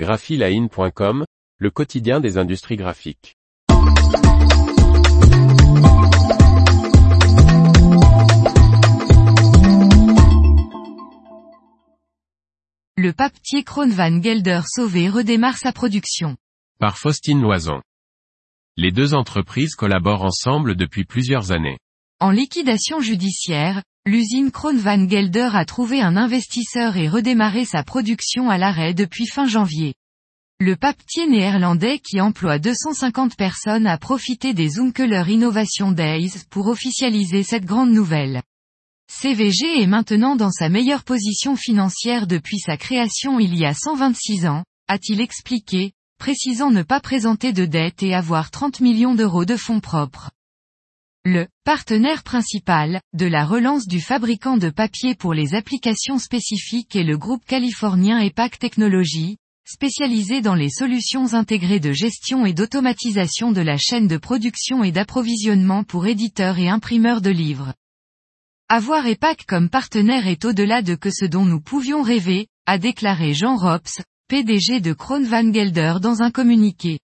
graphiline.com, le quotidien des industries graphiques. Le papetier Kroon van Gelder sauvé redémarre sa production. Par Faustine Loison. Les deux entreprises collaborent ensemble depuis plusieurs années. En liquidation judiciaire, l'usine Kroon van Gelder a trouvé un investisseur et redémarré sa production à l'arrêt depuis fin janvier. Le papetier néerlandais qui emploie 250 personnes a profité des Unkeler Innovation Days pour officialiser cette grande nouvelle. CVG est maintenant dans sa meilleure position financière depuis sa création il y a 126 ans, a-t-il expliqué, précisant ne pas présenter de dette et avoir 30 millions d'euros de fonds propres. Le partenaire principal de la relance du fabricant de papier pour les applications spécifiques est le groupe californien EPAC Technologies, spécialisé dans les solutions intégrées de gestion et d'automatisation de la chaîne de production et d'approvisionnement pour éditeurs et imprimeurs de livres. Avoir EPAC comme partenaire est au-delà de que ce dont nous pouvions rêver, a déclaré Jean Rops, PDG de Kroon Van Gelder dans un communiqué.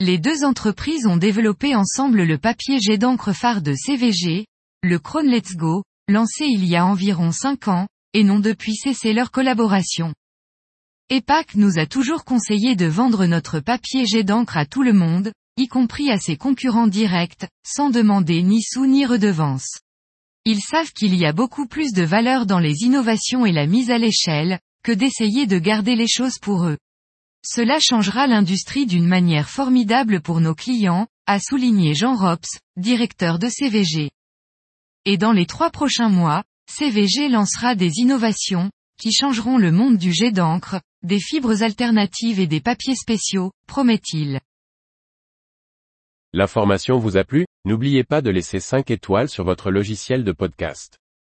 Les deux entreprises ont développé ensemble le papier jet d'encre phare de CVG, le Kroon Let's Go, lancé il y a environ 5 ans, et n'ont depuis cessé leur collaboration. EPAC nous a toujours conseillé de vendre notre papier jet d'encre à tout le monde, y compris à ses concurrents directs, sans demander ni sous ni redevance. Ils savent qu'il y a beaucoup plus de valeur dans les innovations et la mise à l'échelle, que d'essayer de garder les choses pour eux. Cela changera l'industrie d'une manière formidable pour nos clients, a souligné Jean Rops, directeur de CVG. Et dans les trois prochains mois, CVG lancera des innovations, qui changeront le monde du jet d'encre, des fibres alternatives et des papiers spéciaux, promet-il. L'information vous a plu? N'oubliez pas de laisser 5 étoiles sur votre logiciel de podcast.